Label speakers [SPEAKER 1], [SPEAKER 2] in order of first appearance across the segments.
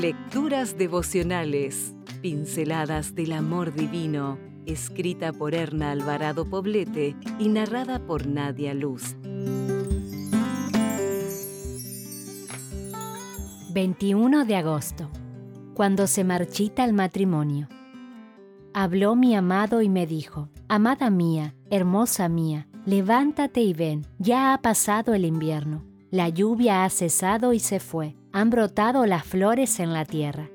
[SPEAKER 1] Lecturas devocionales, pinceladas del amor divino, escrita por Erna Alvarado Poblete y narrada por Nadia Luz.
[SPEAKER 2] 21 de agosto, cuando se marchita el matrimonio. Habló mi amado y me dijo, Amada mía, hermosa mía, levántate y ven, ya ha pasado el invierno, la lluvia ha cesado y se fue, han brotado las flores en la tierra.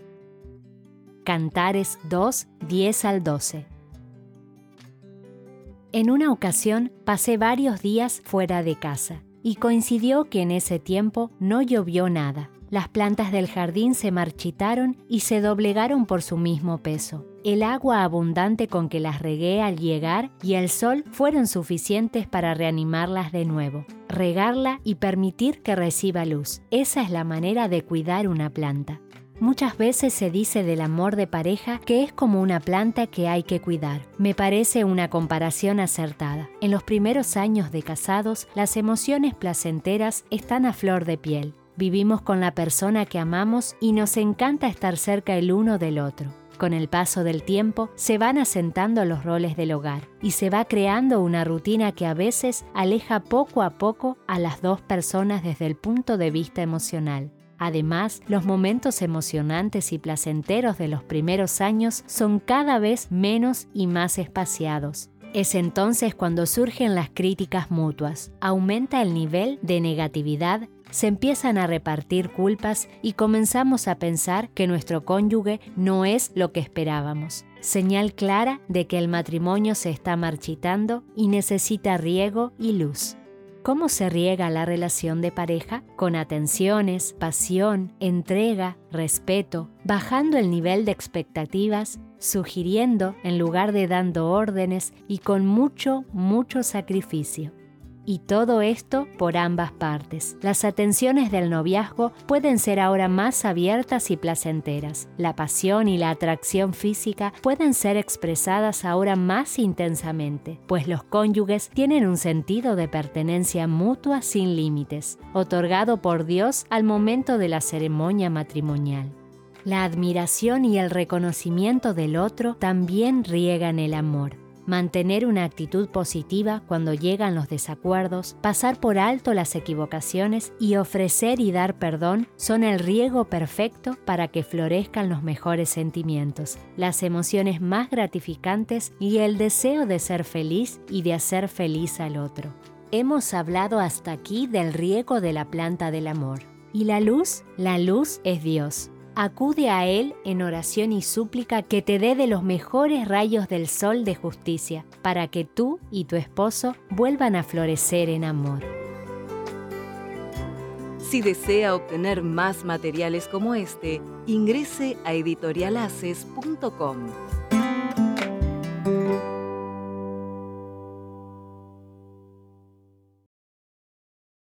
[SPEAKER 2] Cantares 2, 10 al 12. En una ocasión pasé varios días fuera de casa y coincidió que en ese tiempo no llovió nada. Las plantas del jardín se marchitaron y se doblegaron por su mismo peso. El agua abundante con que las regué al llegar y el sol fueron suficientes para reanimarlas de nuevo, regarla y permitir que reciba luz. Esa es la manera de cuidar una planta. Muchas veces se dice del amor de pareja que es como una planta que hay que cuidar. Me parece una comparación acertada. En los primeros años de casados, las emociones placenteras están a flor de piel. Vivimos con la persona que amamos y nos encanta estar cerca el uno del otro. Con el paso del tiempo se van asentando los roles del hogar y se va creando una rutina que a veces aleja poco a poco a las dos personas desde el punto de vista emocional. Además, los momentos emocionantes y placenteros de los primeros años son cada vez menos y más espaciados. Es entonces cuando surgen las críticas mutuas, aumenta el nivel de negatividad se empiezan a repartir culpas y comenzamos a pensar que nuestro cónyuge no es lo que esperábamos. Señal clara de que el matrimonio se está marchitando y necesita riego y luz. ¿Cómo se riega la relación de pareja? Con atenciones, pasión, entrega, respeto, bajando el nivel de expectativas, sugiriendo en lugar de dando órdenes y con mucho, mucho sacrificio. Y todo esto por ambas partes. Las atenciones del noviazgo pueden ser ahora más abiertas y placenteras. La pasión y la atracción física pueden ser expresadas ahora más intensamente, pues los cónyuges tienen un sentido de pertenencia mutua sin límites, otorgado por Dios al momento de la ceremonia matrimonial. La admiración y el reconocimiento del otro también riegan el amor mantener una actitud positiva cuando llegan los desacuerdos, pasar por alto las equivocaciones y ofrecer y dar perdón son el riego perfecto para que florezcan los mejores sentimientos, las emociones más gratificantes y el deseo de ser feliz y de hacer feliz al otro. Hemos hablado hasta aquí del riego de la planta del amor. ¿Y la luz? La luz es Dios acude a Él en oración y súplica que te dé de los mejores rayos del sol de justicia, para que tú y tu esposo vuelvan a florecer en amor.
[SPEAKER 1] Si desea obtener más materiales como este, ingrese a editorialaces.com.